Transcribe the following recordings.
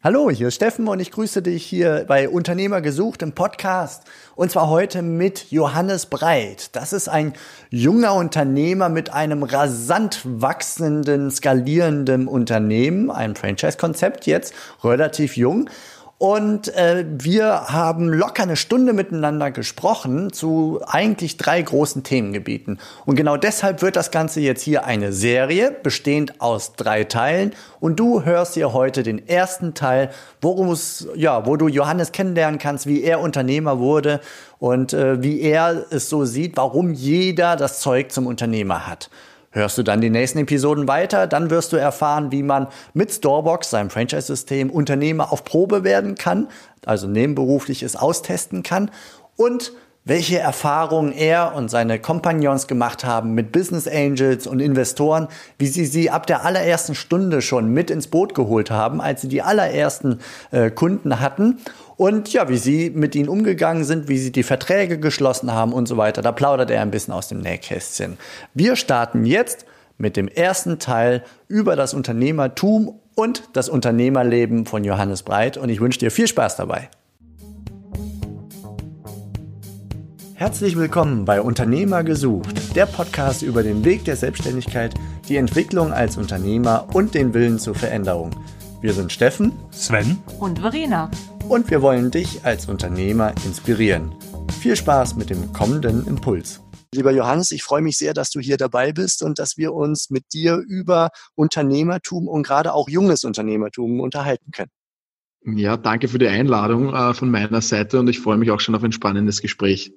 Hallo, hier ist Steffen und ich grüße dich hier bei Unternehmer gesucht im Podcast. Und zwar heute mit Johannes Breit. Das ist ein junger Unternehmer mit einem rasant wachsenden, skalierenden Unternehmen, einem Franchise-Konzept jetzt, relativ jung. Und äh, wir haben locker eine Stunde miteinander gesprochen zu eigentlich drei großen Themengebieten. Und genau deshalb wird das Ganze jetzt hier eine Serie, bestehend aus drei Teilen. Und du hörst hier heute den ersten Teil, worum es, ja, wo du Johannes kennenlernen kannst, wie er Unternehmer wurde und äh, wie er es so sieht, warum jeder das Zeug zum Unternehmer hat. Hörst du dann die nächsten Episoden weiter, dann wirst du erfahren, wie man mit Storebox, seinem Franchise-System, Unternehmer auf Probe werden kann, also nebenberufliches austesten kann und welche Erfahrungen er und seine Kompagnons gemacht haben mit Business Angels und Investoren, wie sie sie ab der allerersten Stunde schon mit ins Boot geholt haben, als sie die allerersten äh, Kunden hatten und ja, wie sie mit ihnen umgegangen sind, wie sie die Verträge geschlossen haben und so weiter. Da plaudert er ein bisschen aus dem Nähkästchen. Wir starten jetzt mit dem ersten Teil über das Unternehmertum und das Unternehmerleben von Johannes Breit und ich wünsche dir viel Spaß dabei. Herzlich willkommen bei Unternehmer gesucht, der Podcast über den Weg der Selbstständigkeit, die Entwicklung als Unternehmer und den Willen zur Veränderung. Wir sind Steffen, Sven und Verena. Und wir wollen dich als Unternehmer inspirieren. Viel Spaß mit dem kommenden Impuls. Lieber Johannes, ich freue mich sehr, dass du hier dabei bist und dass wir uns mit dir über Unternehmertum und gerade auch junges Unternehmertum unterhalten können. Ja, danke für die Einladung äh, von meiner Seite und ich freue mich auch schon auf ein spannendes Gespräch.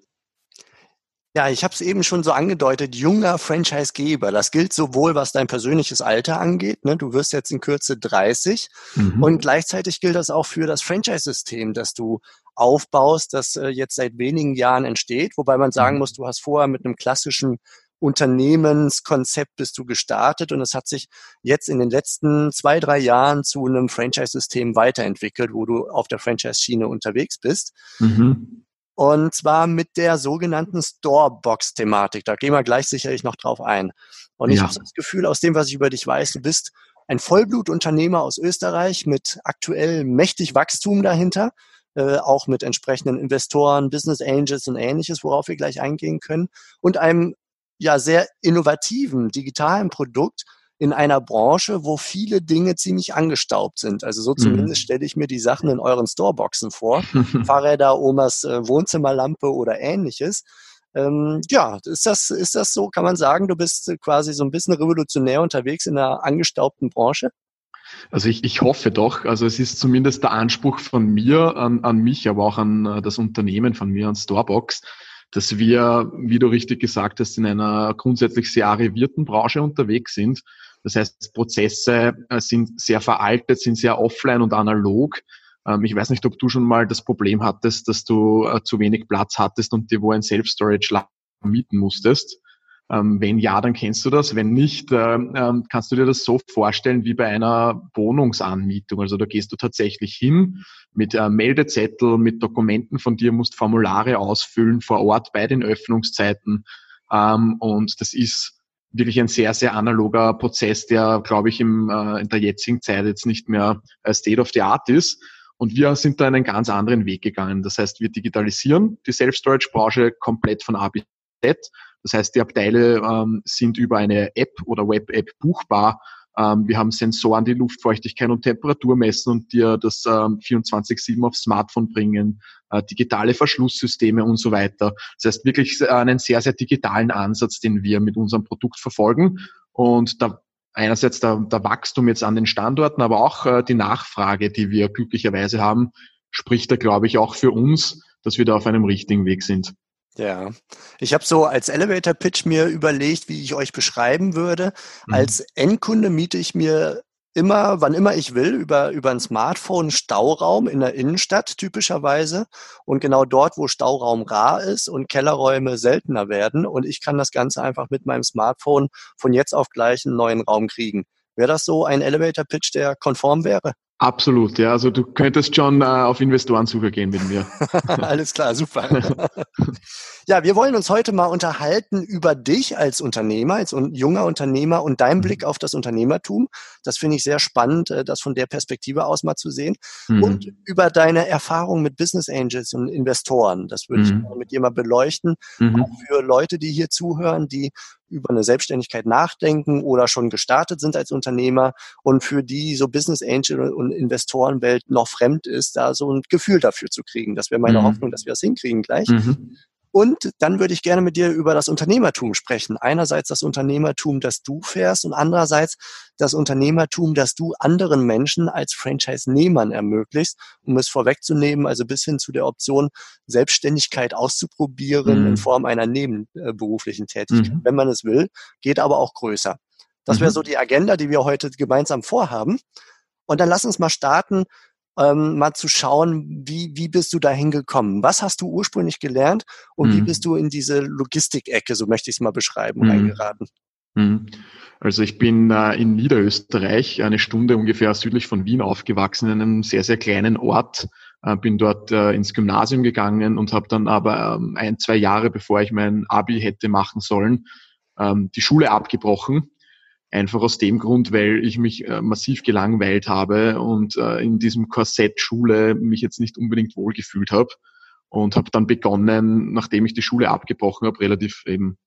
Ja, ich habe es eben schon so angedeutet, junger Franchisegeber. Das gilt sowohl, was dein persönliches Alter angeht. Ne? Du wirst jetzt in Kürze 30. Mhm. Und gleichzeitig gilt das auch für das Franchise-System, das du aufbaust, das äh, jetzt seit wenigen Jahren entsteht. Wobei man sagen mhm. muss, du hast vorher mit einem klassischen Unternehmenskonzept bist du gestartet und es hat sich jetzt in den letzten zwei, drei Jahren zu einem Franchise-System weiterentwickelt, wo du auf der Franchise-Schiene unterwegs bist. Mhm. Und zwar mit der sogenannten Storebox-Thematik. Da gehen wir gleich sicherlich noch drauf ein. Und ich ja. habe das Gefühl, aus dem, was ich über dich weiß, du bist ein Vollblutunternehmer aus Österreich mit aktuell mächtig Wachstum dahinter, äh, auch mit entsprechenden Investoren, Business Angels und ähnliches, worauf wir gleich eingehen können, und einem ja sehr innovativen digitalen Produkt, in einer Branche, wo viele Dinge ziemlich angestaubt sind. Also so zumindest mhm. stelle ich mir die Sachen in euren Storeboxen vor. Fahrräder, Omas äh, Wohnzimmerlampe oder ähnliches. Ähm, ja, ist das, ist das so? Kann man sagen, du bist quasi so ein bisschen revolutionär unterwegs in einer angestaubten Branche? Also ich, ich hoffe doch. Also es ist zumindest der Anspruch von mir an, an mich, aber auch an äh, das Unternehmen von mir, an Storebox, dass wir, wie du richtig gesagt hast, in einer grundsätzlich sehr arrivierten Branche unterwegs sind das heißt, Prozesse äh, sind sehr veraltet, sind sehr offline und analog. Ähm, ich weiß nicht, ob du schon mal das Problem hattest, dass du äh, zu wenig Platz hattest und dir wo ein Self-Storage mieten musstest. Ähm, wenn ja, dann kennst du das. Wenn nicht, äh, ähm, kannst du dir das so vorstellen wie bei einer Wohnungsanmietung. Also da gehst du tatsächlich hin mit Meldezettel, mit Dokumenten von dir, musst Formulare ausfüllen vor Ort bei den Öffnungszeiten. und das ist wirklich ein sehr, sehr analoger Prozess, der, glaube ich, im, äh, in der jetzigen Zeit jetzt nicht mehr äh, State of the Art ist. Und wir sind da einen ganz anderen Weg gegangen. Das heißt, wir digitalisieren die Self-Storage-Branche komplett von A bis Z. Das heißt, die Abteile ähm, sind über eine App oder Web-App buchbar ähm, wir haben Sensoren, die Luftfeuchtigkeit und Temperatur messen und dir das ähm, 24-7 aufs Smartphone bringen, digitale Verschlusssysteme und so weiter. Das heißt wirklich einen sehr, sehr digitalen Ansatz, den wir mit unserem Produkt verfolgen. Und da einerseits der, der Wachstum jetzt an den Standorten, aber auch äh, die Nachfrage, die wir glücklicherweise haben, spricht da, glaube ich, auch für uns, dass wir da auf einem richtigen Weg sind. Ja, ich habe so als Elevator Pitch mir überlegt, wie ich euch beschreiben würde. Mhm. Als Endkunde miete ich mir immer, wann immer ich will, über, über ein Smartphone Stauraum in der Innenstadt typischerweise. Und genau dort, wo Stauraum rar ist und Kellerräume seltener werden. Und ich kann das Ganze einfach mit meinem Smartphone von jetzt auf gleich einen neuen Raum kriegen. Wäre das so ein Elevator Pitch, der konform wäre? Absolut, ja. Also du könntest schon äh, auf Investorensuche gehen mit mir. Alles klar, super. ja, wir wollen uns heute mal unterhalten über dich als Unternehmer, als un junger Unternehmer und deinen mhm. Blick auf das Unternehmertum. Das finde ich sehr spannend, äh, das von der Perspektive aus mal zu sehen. Mhm. Und über deine Erfahrung mit Business Angels und Investoren. Das würde mhm. ich mit dir mal beleuchten. Mhm. Auch für Leute, die hier zuhören, die über eine Selbstständigkeit nachdenken oder schon gestartet sind als Unternehmer und für die so Business Angel und Investorenwelt noch fremd ist, da so ein Gefühl dafür zu kriegen. Das wäre meine mhm. Hoffnung, dass wir das hinkriegen gleich. Mhm. Und dann würde ich gerne mit dir über das Unternehmertum sprechen. Einerseits das Unternehmertum, das du fährst und andererseits das Unternehmertum, das du anderen Menschen als Franchise-Nehmern ermöglicht, um es vorwegzunehmen, also bis hin zu der Option, Selbstständigkeit auszuprobieren mhm. in Form einer nebenberuflichen Tätigkeit, mhm. wenn man es will, geht aber auch größer. Das wäre mhm. so die Agenda, die wir heute gemeinsam vorhaben. Und dann lass uns mal starten ähm, mal zu schauen, wie, wie bist du da hingekommen? Was hast du ursprünglich gelernt und mhm. wie bist du in diese Logistikecke, so möchte ich es mal beschreiben, mhm. reingeraten? Mhm. Also ich bin äh, in Niederösterreich, eine Stunde ungefähr südlich von Wien aufgewachsen, in einem sehr, sehr kleinen Ort. Äh, bin dort äh, ins Gymnasium gegangen und habe dann aber ähm, ein, zwei Jahre, bevor ich mein Abi hätte machen sollen, ähm, die Schule abgebrochen Einfach aus dem Grund, weil ich mich äh, massiv gelangweilt habe und äh, in diesem Korsett Schule mich jetzt nicht unbedingt wohlgefühlt habe. Und habe dann begonnen, nachdem ich die Schule abgebrochen habe, relativ eben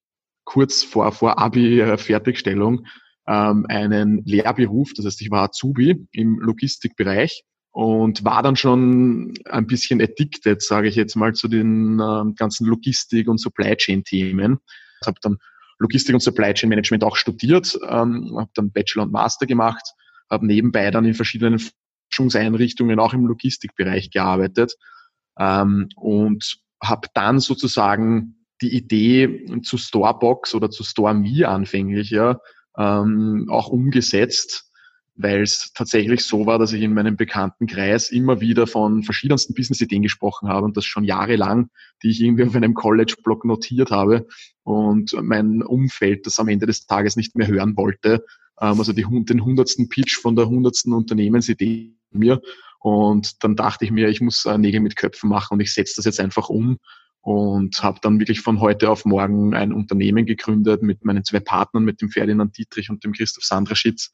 kurz vor, vor Abi-Fertigstellung, ähm, einen Lehrberuf. Das heißt, ich war Azubi im Logistikbereich und war dann schon ein bisschen addicted, sage ich jetzt mal, zu den äh, ganzen Logistik- und Supply Chain-Themen. Habe dann Logistik und Supply Chain Management auch studiert, ähm, habe dann Bachelor und Master gemacht, habe nebenbei dann in verschiedenen Forschungseinrichtungen auch im Logistikbereich gearbeitet ähm, und habe dann sozusagen die Idee zu Storebox oder zu StoreMe anfänglich ja ähm, auch umgesetzt weil es tatsächlich so war, dass ich in meinem Bekanntenkreis immer wieder von verschiedensten Business-Ideen gesprochen habe und das schon jahrelang, die ich irgendwie auf einem College-Blog notiert habe und mein Umfeld das am Ende des Tages nicht mehr hören wollte. Ähm, also die, den hundertsten Pitch von der hundertsten Unternehmensidee mir und dann dachte ich mir, ich muss äh, Nägel mit Köpfen machen und ich setze das jetzt einfach um und habe dann wirklich von heute auf morgen ein Unternehmen gegründet mit meinen zwei Partnern, mit dem Ferdinand Dietrich und dem Christoph Sandraschitz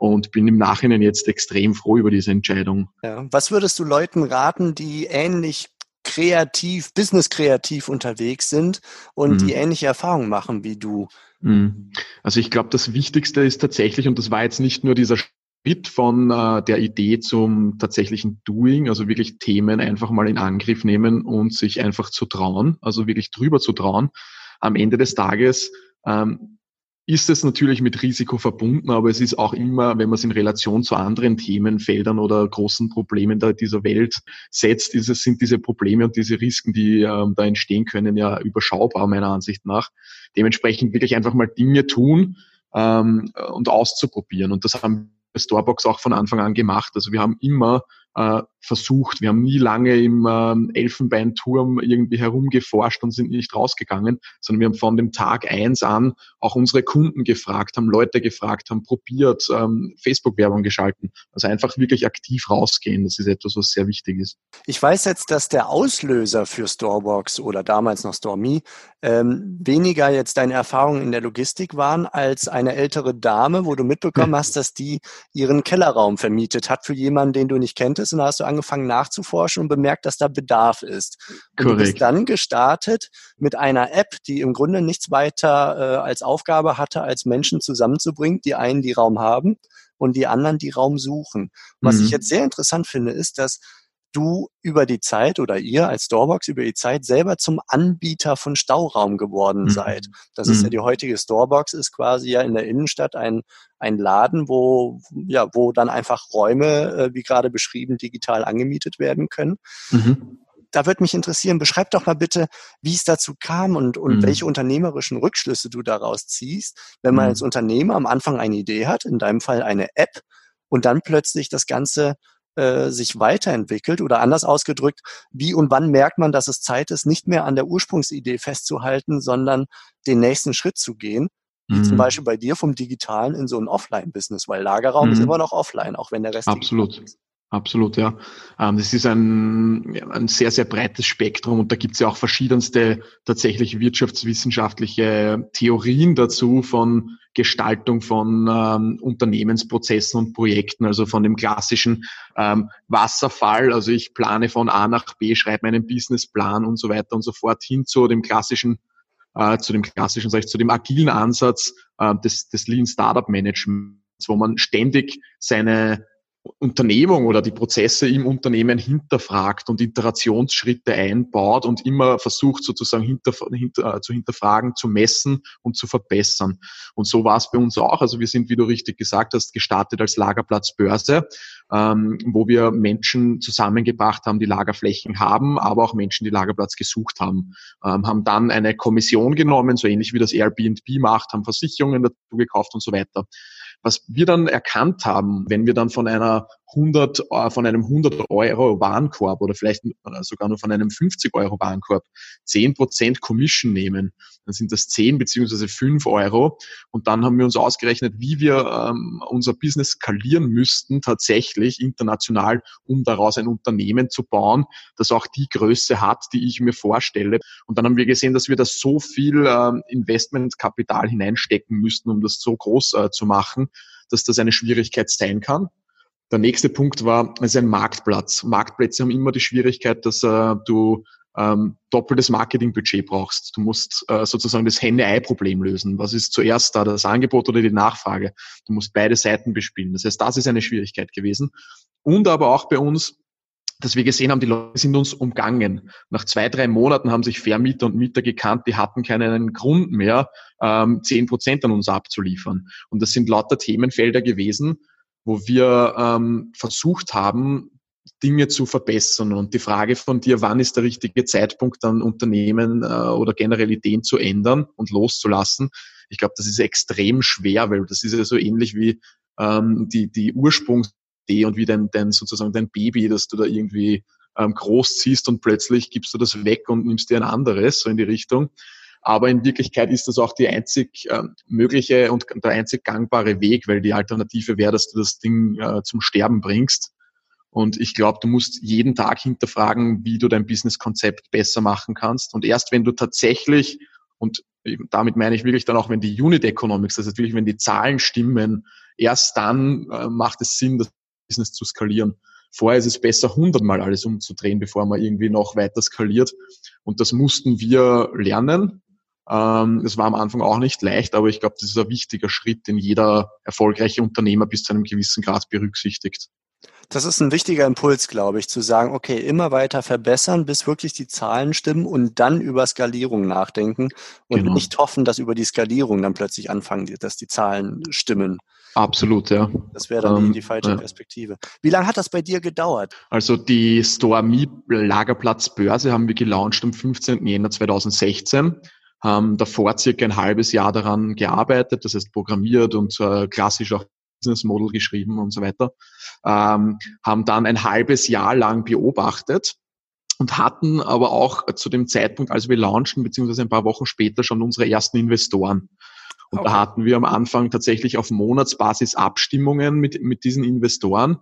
und bin im Nachhinein jetzt extrem froh über diese Entscheidung. Ja. Was würdest du Leuten raten, die ähnlich kreativ, business-kreativ unterwegs sind und mhm. die ähnliche Erfahrungen machen wie du? Mhm. Also ich glaube, das Wichtigste ist tatsächlich, und das war jetzt nicht nur dieser Schritt von äh, der Idee zum tatsächlichen Doing, also wirklich Themen einfach mal in Angriff nehmen und sich einfach zu trauen, also wirklich drüber zu trauen. Am Ende des Tages ähm, ist es natürlich mit Risiko verbunden, aber es ist auch immer, wenn man es in Relation zu anderen Themenfeldern oder großen Problemen dieser Welt setzt, ist es, sind diese Probleme und diese Risiken, die ähm, da entstehen können, ja überschaubar meiner Ansicht nach. Dementsprechend wirklich einfach mal Dinge tun ähm, und auszuprobieren. Und das haben wir Starbucks auch von Anfang an gemacht. Also wir haben immer äh, versucht. Wir haben nie lange im äh, Elfenbeinturm irgendwie herumgeforscht und sind nicht rausgegangen, sondern wir haben von dem Tag eins an auch unsere Kunden gefragt, haben Leute gefragt, haben probiert, ähm, Facebook-Werbung geschalten. Also einfach wirklich aktiv rausgehen. Das ist etwas, was sehr wichtig ist. Ich weiß jetzt, dass der Auslöser für Storebox oder damals noch StoreMe ähm, weniger jetzt deine Erfahrungen in der Logistik waren als eine ältere Dame, wo du mitbekommen hast, dass die ihren Kellerraum vermietet hat für jemanden, den du nicht kenntest und da hast du angefangen nachzuforschen und bemerkt, dass da Bedarf ist. Und Korrekt. du bist dann gestartet mit einer App, die im Grunde nichts weiter äh, als Aufgabe hatte, als Menschen zusammenzubringen, die einen, die Raum haben und die anderen, die Raum suchen. Was mhm. ich jetzt sehr interessant finde, ist, dass du über die Zeit oder ihr als Storebox über die Zeit selber zum Anbieter von Stauraum geworden mhm. seid. Das mhm. ist ja mhm. die heutige Storebox, ist quasi ja in der Innenstadt ein, ein Laden, wo, ja, wo dann einfach Räume, äh, wie gerade beschrieben, digital angemietet werden können. Mhm. Da würde mich interessieren, beschreib doch mal bitte, wie es dazu kam und, und mhm. welche unternehmerischen Rückschlüsse du daraus ziehst, wenn man als Unternehmer am Anfang eine Idee hat, in deinem Fall eine App, und dann plötzlich das Ganze äh, sich weiterentwickelt oder anders ausgedrückt, wie und wann merkt man, dass es Zeit ist, nicht mehr an der Ursprungsidee festzuhalten, sondern den nächsten Schritt zu gehen, wie mhm. zum Beispiel bei dir vom Digitalen in so ein Offline-Business, weil Lagerraum mhm. ist immer noch offline, auch wenn der Rest absolut Absolut, ja. Ähm, das ist ein, ein sehr, sehr breites Spektrum und da gibt es ja auch verschiedenste tatsächlich wirtschaftswissenschaftliche Theorien dazu von Gestaltung von ähm, Unternehmensprozessen und Projekten, also von dem klassischen ähm, Wasserfall, also ich plane von A nach B, schreibe meinen Businessplan und so weiter und so fort, hin zu dem klassischen äh, zu dem klassischen, sag ich, zu dem agilen Ansatz äh, des, des Lean Startup Managements, wo man ständig seine Unternehmung oder die Prozesse im Unternehmen hinterfragt und Iterationsschritte einbaut und immer versucht sozusagen hinter, hinter, äh, zu hinterfragen, zu messen und zu verbessern. Und so war es bei uns auch. Also wir sind, wie du richtig gesagt hast, gestartet als Lagerplatzbörse, ähm, wo wir Menschen zusammengebracht haben, die Lagerflächen haben, aber auch Menschen, die Lagerplatz gesucht haben. Ähm, haben dann eine Kommission genommen, so ähnlich wie das Airbnb macht, haben Versicherungen dazu gekauft und so weiter. Was wir dann erkannt haben, wenn wir dann von einer 100, äh, von einem 100 Euro Warenkorb oder vielleicht sogar nur von einem 50 Euro Warenkorb 10 Prozent Commission nehmen, dann sind das 10 beziehungsweise 5 Euro. Und dann haben wir uns ausgerechnet, wie wir ähm, unser Business skalieren müssten, tatsächlich international, um daraus ein Unternehmen zu bauen, das auch die Größe hat, die ich mir vorstelle. Und dann haben wir gesehen, dass wir da so viel ähm, Investmentkapital hineinstecken müssten, um das so groß äh, zu machen, dass das eine Schwierigkeit sein kann. Der nächste Punkt war, es ist ein Marktplatz. Marktplätze haben immer die Schwierigkeit, dass äh, du ähm, doppeltes Marketingbudget brauchst. Du musst äh, sozusagen das Henne-Ei-Problem lösen. Was ist zuerst da, das Angebot oder die Nachfrage? Du musst beide Seiten bespielen. Das heißt, das ist eine Schwierigkeit gewesen. Und aber auch bei uns, dass wir gesehen haben, die Leute sind uns umgangen. Nach zwei, drei Monaten haben sich Vermieter und Mieter gekannt, die hatten keinen Grund mehr, ähm, Prozent an uns abzuliefern. Und das sind lauter Themenfelder gewesen, wo wir ähm, versucht haben, Dinge zu verbessern. Und die Frage von dir, wann ist der richtige Zeitpunkt, dann Unternehmen äh, oder generell Ideen zu ändern und loszulassen, ich glaube, das ist extrem schwer, weil das ist ja so ähnlich wie ähm, die, die Ursprungsidee und wie dein, dein sozusagen dein Baby, das du da irgendwie ähm, großziehst und plötzlich gibst du das weg und nimmst dir ein anderes, so in die Richtung. Aber in Wirklichkeit ist das auch die einzig äh, mögliche und der einzig gangbare Weg, weil die Alternative wäre, dass du das Ding äh, zum Sterben bringst. Und ich glaube, du musst jeden Tag hinterfragen, wie du dein Businesskonzept besser machen kannst. Und erst wenn du tatsächlich, und damit meine ich wirklich dann auch, wenn die Unit Economics, das heißt wirklich, wenn die Zahlen stimmen, erst dann äh, macht es Sinn, das Business zu skalieren. Vorher ist es besser, hundertmal alles umzudrehen, bevor man irgendwie noch weiter skaliert. Und das mussten wir lernen. Ähm, es war am Anfang auch nicht leicht, aber ich glaube, das ist ein wichtiger Schritt, den jeder erfolgreiche Unternehmer bis zu einem gewissen Grad berücksichtigt. Das ist ein wichtiger Impuls, glaube ich, zu sagen, okay, immer weiter verbessern, bis wirklich die Zahlen stimmen und dann über Skalierung nachdenken und genau. nicht hoffen, dass über die Skalierung dann plötzlich anfangen, dass die Zahlen stimmen. Absolut, ja. Das wäre dann ähm, die, falsche ja. Perspektive. Wie lange hat das bei dir gedauert? Also die Store Me Lagerplatz Börse haben wir gelauncht am 15. Jänner 2016 haben davor circa ein halbes Jahr daran gearbeitet, das heißt programmiert und äh, klassisch auch Business Model geschrieben und so weiter, ähm, haben dann ein halbes Jahr lang beobachtet und hatten aber auch zu dem Zeitpunkt, als wir launchen, beziehungsweise ein paar Wochen später schon unsere ersten Investoren. Und okay. da hatten wir am Anfang tatsächlich auf Monatsbasis Abstimmungen mit, mit diesen Investoren.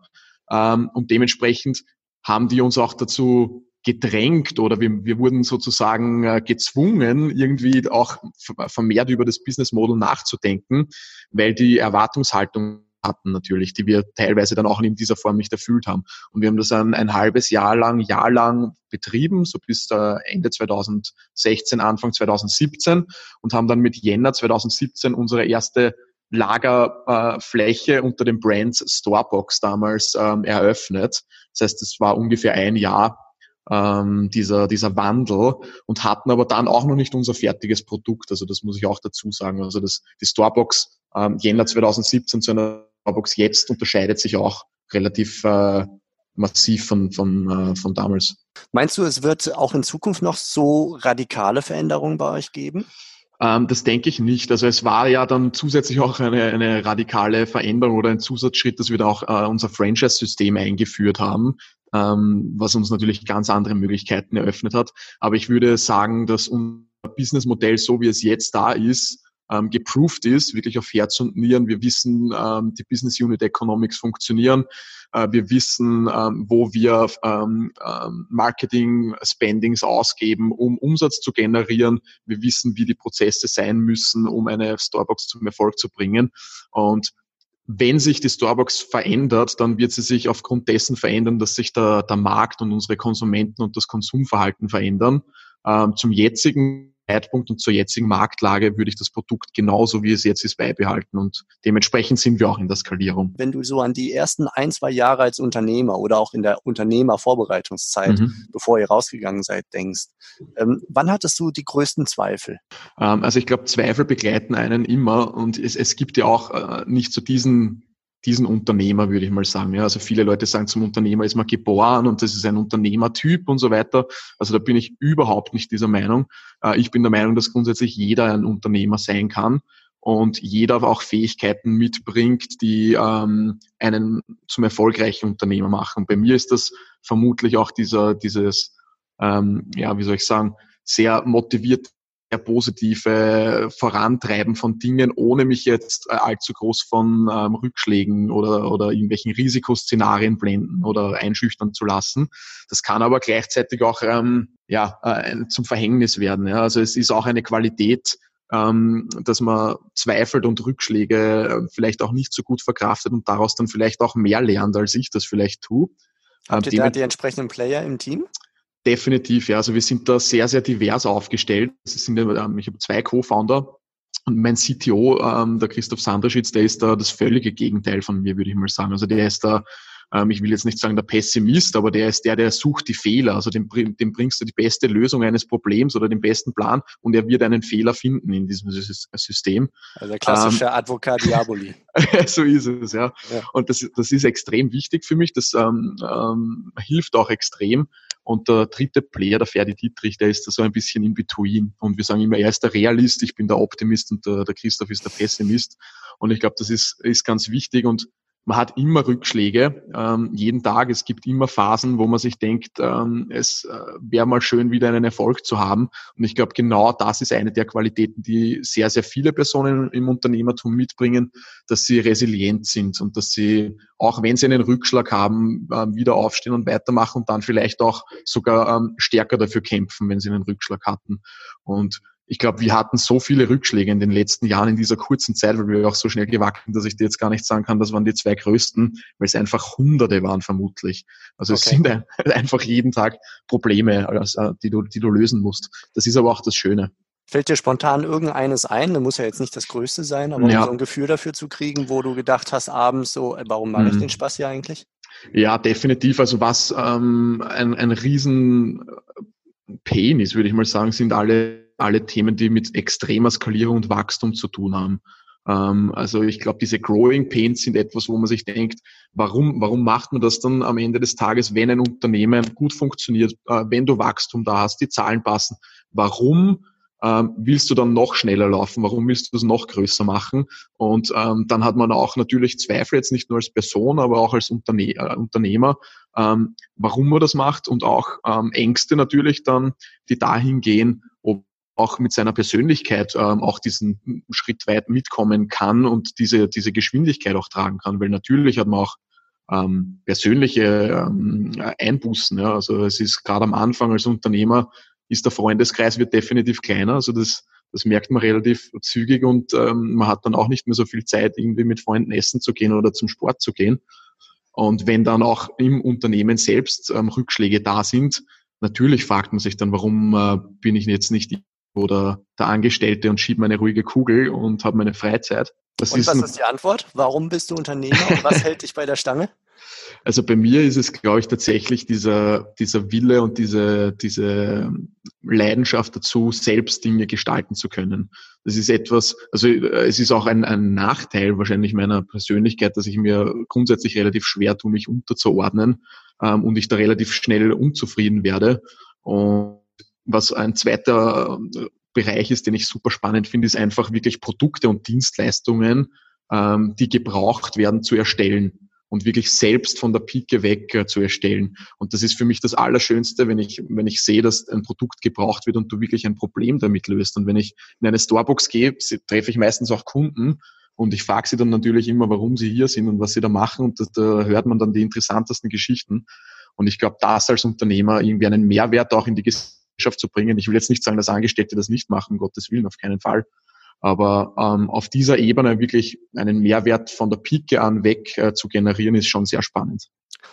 Ähm, und dementsprechend haben die uns auch dazu gedrängt oder wir, wir wurden sozusagen äh, gezwungen, irgendwie auch vermehrt über das Business Model nachzudenken, weil die Erwartungshaltung hatten natürlich, die wir teilweise dann auch in dieser Form nicht erfüllt haben. Und wir haben das ein, ein halbes Jahr lang, Jahr lang betrieben, so bis äh, Ende 2016, Anfang 2017 und haben dann mit Jänner 2017 unsere erste Lagerfläche äh, unter dem Brand Storebox damals ähm, eröffnet. Das heißt, es war ungefähr ein Jahr ähm, dieser, dieser Wandel und hatten aber dann auch noch nicht unser fertiges Produkt. Also das muss ich auch dazu sagen. Also das, die Storebox ähm, Jänner 2017 zu einer Starbucks jetzt unterscheidet sich auch relativ äh, massiv von, von, äh, von damals. Meinst du, es wird auch in Zukunft noch so radikale Veränderungen bei euch geben? Ähm, das denke ich nicht. Also es war ja dann zusätzlich auch eine, eine radikale Veränderung oder ein Zusatzschritt, dass wir da auch äh, unser Franchise-System eingeführt haben, ähm, was uns natürlich ganz andere Möglichkeiten eröffnet hat. Aber ich würde sagen, dass unser Businessmodell, so wie es jetzt da ist, ähm, geproved ist, wirklich auf Herz und Nieren. Wir wissen, ähm, die Business Unit Economics funktionieren. Äh, wir wissen, ähm, wo wir ähm, ähm, Marketing Spendings ausgeben, um Umsatz zu generieren. Wir wissen, wie die Prozesse sein müssen, um eine Storebox zum Erfolg zu bringen. Und wenn sich die Storebox verändert, dann wird sie sich aufgrund dessen verändern, dass sich der, der Markt und unsere Konsumenten und das Konsumverhalten verändern. Ähm, zum jetzigen Zeitpunkt und zur jetzigen Marktlage würde ich das Produkt genauso wie es jetzt ist beibehalten und dementsprechend sind wir auch in der Skalierung. Wenn du so an die ersten ein, zwei Jahre als Unternehmer oder auch in der Unternehmervorbereitungszeit, mhm. bevor ihr rausgegangen seid, denkst, ähm, wann hattest du die größten Zweifel? Ähm, also ich glaube, Zweifel begleiten einen immer und es, es gibt ja auch äh, nicht so diesen diesen Unternehmer, würde ich mal sagen. Ja, also viele Leute sagen, zum Unternehmer ist man geboren und das ist ein Unternehmertyp und so weiter. Also da bin ich überhaupt nicht dieser Meinung. Äh, ich bin der Meinung, dass grundsätzlich jeder ein Unternehmer sein kann und jeder auch Fähigkeiten mitbringt, die ähm, einen zum erfolgreichen Unternehmer machen. Bei mir ist das vermutlich auch dieser, dieses, ähm, ja, wie soll ich sagen, sehr motiviert sehr positive Vorantreiben von Dingen, ohne mich jetzt äh, allzu groß von ähm, Rückschlägen oder, oder irgendwelchen Risikoszenarien blenden oder einschüchtern zu lassen. Das kann aber gleichzeitig auch ähm, ja, äh, zum Verhängnis werden. Ja. Also es ist auch eine Qualität, ähm, dass man zweifelt und Rückschläge äh, vielleicht auch nicht so gut verkraftet und daraus dann vielleicht auch mehr lernt, als ich das vielleicht tue. Habt ihr da die entsprechenden Player im Team? Definitiv, ja. Also wir sind da sehr, sehr divers aufgestellt. Es sind, ähm, ich habe zwei Co-Founder und mein CTO, ähm, der Christoph Sanderschitz, der ist da das völlige Gegenteil von mir, würde ich mal sagen. Also der ist da ähm, ich will jetzt nicht sagen der Pessimist, aber der ist der, der sucht die Fehler. Also dem, dem bringst du die beste Lösung eines Problems oder den besten Plan und er wird einen Fehler finden in diesem System. Also der klassische ähm, Advocat Diaboli. so ist es, ja. ja. Und das, das ist extrem wichtig für mich. Das ähm, ähm, hilft auch extrem. Und der dritte Player, der Ferdi Dietrich, der ist da so ein bisschen in between. Und wir sagen immer, er ist der Realist, ich bin der Optimist und der, der Christoph ist der Pessimist. Und ich glaube, das ist, ist ganz wichtig. Und man hat immer Rückschläge, ähm, jeden Tag. Es gibt immer Phasen, wo man sich denkt, ähm, es äh, wäre mal schön, wieder einen Erfolg zu haben. Und ich glaube, genau das ist eine der Qualitäten, die sehr, sehr viele Personen im Unternehmertum mitbringen, dass sie resilient sind und dass sie, auch wenn sie einen Rückschlag haben, äh, wieder aufstehen und weitermachen und dann vielleicht auch sogar ähm, stärker dafür kämpfen, wenn sie einen Rückschlag hatten. Und ich glaube, wir hatten so viele Rückschläge in den letzten Jahren in dieser kurzen Zeit, weil wir auch so schnell gewachsen, dass ich dir jetzt gar nicht sagen kann, das waren die zwei größten, weil es einfach Hunderte waren vermutlich. Also okay. es sind ein, einfach jeden Tag Probleme, also, die, du, die du lösen musst. Das ist aber auch das Schöne. Fällt dir spontan irgendeines ein? Das muss ja jetzt nicht das Größte sein, aber ja. um so ein Gefühl dafür zu kriegen, wo du gedacht hast abends so, äh, warum mache ich mhm. den Spaß hier eigentlich? Ja, definitiv. Also was ähm, ein, ein riesen Pain ist, würde ich mal sagen, sind alle alle Themen, die mit extremer Skalierung und Wachstum zu tun haben. Ähm, also ich glaube, diese Growing Pains sind etwas, wo man sich denkt, warum, warum macht man das dann am Ende des Tages, wenn ein Unternehmen gut funktioniert, äh, wenn du Wachstum da hast, die Zahlen passen, warum ähm, willst du dann noch schneller laufen? Warum willst du das noch größer machen? Und ähm, dann hat man auch natürlich Zweifel, jetzt nicht nur als Person, aber auch als Unterne äh, Unternehmer, ähm, warum man das macht und auch ähm, Ängste natürlich dann, die dahin gehen, auch mit seiner Persönlichkeit ähm, auch diesen Schritt weit mitkommen kann und diese, diese Geschwindigkeit auch tragen kann. Weil natürlich hat man auch ähm, persönliche ähm, Einbußen. Ja. Also es ist gerade am Anfang als Unternehmer ist der Freundeskreis wird definitiv kleiner. Also das, das merkt man relativ zügig und ähm, man hat dann auch nicht mehr so viel Zeit, irgendwie mit Freunden essen zu gehen oder zum Sport zu gehen. Und wenn dann auch im Unternehmen selbst ähm, Rückschläge da sind, natürlich fragt man sich dann, warum äh, bin ich jetzt nicht oder der Angestellte und schiebe meine ruhige Kugel und habe meine Freizeit. Das und ist was ist die Antwort? Warum bist du Unternehmer und was hält dich bei der Stange? Also bei mir ist es, glaube ich, tatsächlich dieser, dieser Wille und diese, diese Leidenschaft dazu, selbst Dinge gestalten zu können. Das ist etwas, also es ist auch ein, ein Nachteil wahrscheinlich meiner Persönlichkeit, dass ich mir grundsätzlich relativ schwer tue, mich unterzuordnen ähm, und ich da relativ schnell unzufrieden werde. Und was ein zweiter äh, Bereich ist, den ich super spannend finde, ist einfach wirklich Produkte und Dienstleistungen, ähm, die gebraucht werden, zu erstellen. und wirklich selbst von der Pike weg äh, zu erstellen. Und das ist für mich das Allerschönste, wenn ich, wenn ich sehe, dass ein Produkt gebraucht wird und du wirklich ein Problem damit löst. Und wenn ich in eine Starbucks gehe, treffe ich meistens auch Kunden und ich frage sie dann natürlich immer, warum sie hier sind und was sie da machen. Und da, da hört man dann die interessantesten Geschichten. Und ich glaube, das als Unternehmer irgendwie einen Mehrwert auch in die Gesellschaft zu bringen. Ich will jetzt nicht sagen, dass Angestellte das nicht machen, um Gottes Willen, auf keinen Fall. Aber ähm, auf dieser Ebene wirklich einen Mehrwert von der Pike an weg äh, zu generieren, ist schon sehr spannend.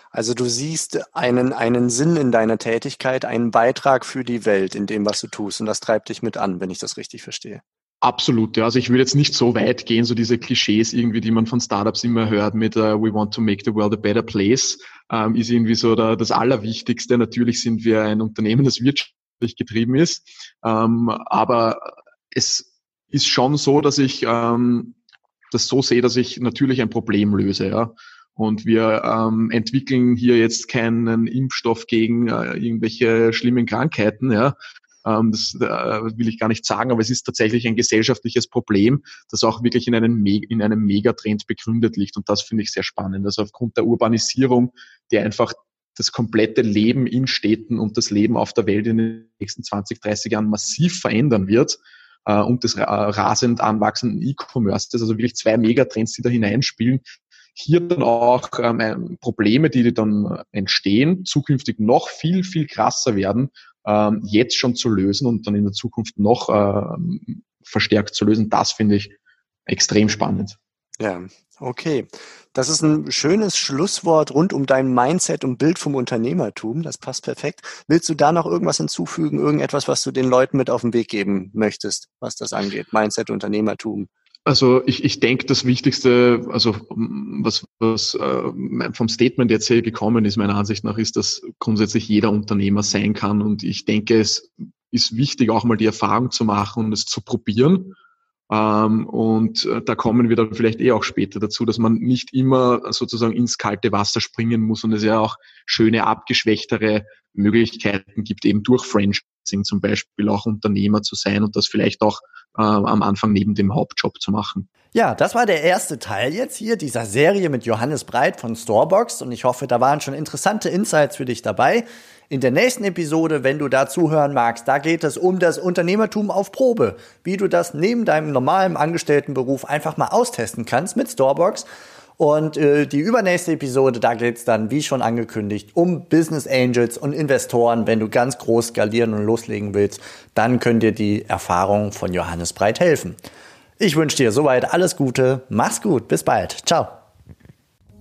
Also du siehst einen, einen Sinn in deiner Tätigkeit, einen Beitrag für die Welt in dem, was du tust. Und das treibt dich mit an, wenn ich das richtig verstehe. Absolut, ja. Also ich würde jetzt nicht so weit gehen, so diese Klischees irgendwie, die man von Startups immer hört mit uh, We want to make the world a better place, ähm, ist irgendwie so der, das Allerwichtigste. Natürlich sind wir ein Unternehmen, das wirtschaftlich getrieben ist, ähm, aber es ist schon so, dass ich ähm, das so sehe, dass ich natürlich ein Problem löse, ja. Und wir ähm, entwickeln hier jetzt keinen Impfstoff gegen äh, irgendwelche schlimmen Krankheiten, ja. Ähm, das äh, will ich gar nicht sagen, aber es ist tatsächlich ein gesellschaftliches Problem, das auch wirklich in einem, Me in einem Megatrend begründet liegt. Und das finde ich sehr spannend. Also aufgrund der Urbanisierung, die einfach das komplette Leben in Städten und das Leben auf der Welt in den nächsten 20, 30 Jahren massiv verändern wird, äh, und des rasend anwachsenden E-Commerce. Das also wirklich zwei Megatrends, die da hineinspielen. Hier dann auch ähm, Probleme, die dann entstehen, zukünftig noch viel, viel krasser werden, ähm, jetzt schon zu lösen und dann in der Zukunft noch äh, verstärkt zu lösen. Das finde ich extrem spannend. Ja, okay. Das ist ein schönes Schlusswort rund um dein Mindset und Bild vom Unternehmertum. Das passt perfekt. Willst du da noch irgendwas hinzufügen? Irgendetwas, was du den Leuten mit auf den Weg geben möchtest, was das angeht? Mindset, Unternehmertum. Also ich, ich denke, das Wichtigste, also was, was äh, vom Statement jetzt hier gekommen ist, meiner Ansicht nach, ist, dass grundsätzlich jeder Unternehmer sein kann. Und ich denke, es ist wichtig, auch mal die Erfahrung zu machen und es zu probieren ähm, und äh, da kommen wir dann vielleicht eh auch später dazu, dass man nicht immer sozusagen ins kalte Wasser springen muss und es ja auch schöne abgeschwächtere Möglichkeiten gibt, eben durch Franchising zum Beispiel auch Unternehmer zu sein und das vielleicht auch äh, am Anfang neben dem Hauptjob zu machen. Ja, das war der erste Teil jetzt hier dieser Serie mit Johannes Breit von Storebox und ich hoffe, da waren schon interessante Insights für dich dabei. In der nächsten Episode, wenn du da zuhören magst, da geht es um das Unternehmertum auf Probe, wie du das neben deinem normalen Angestelltenberuf einfach mal austesten kannst mit Storebox. Und äh, die übernächste Episode, da geht es dann, wie schon angekündigt, um Business Angels und Investoren. Wenn du ganz groß skalieren und loslegen willst, dann können dir die Erfahrungen von Johannes Breit helfen. Ich wünsche dir soweit alles Gute, mach's gut, bis bald, ciao.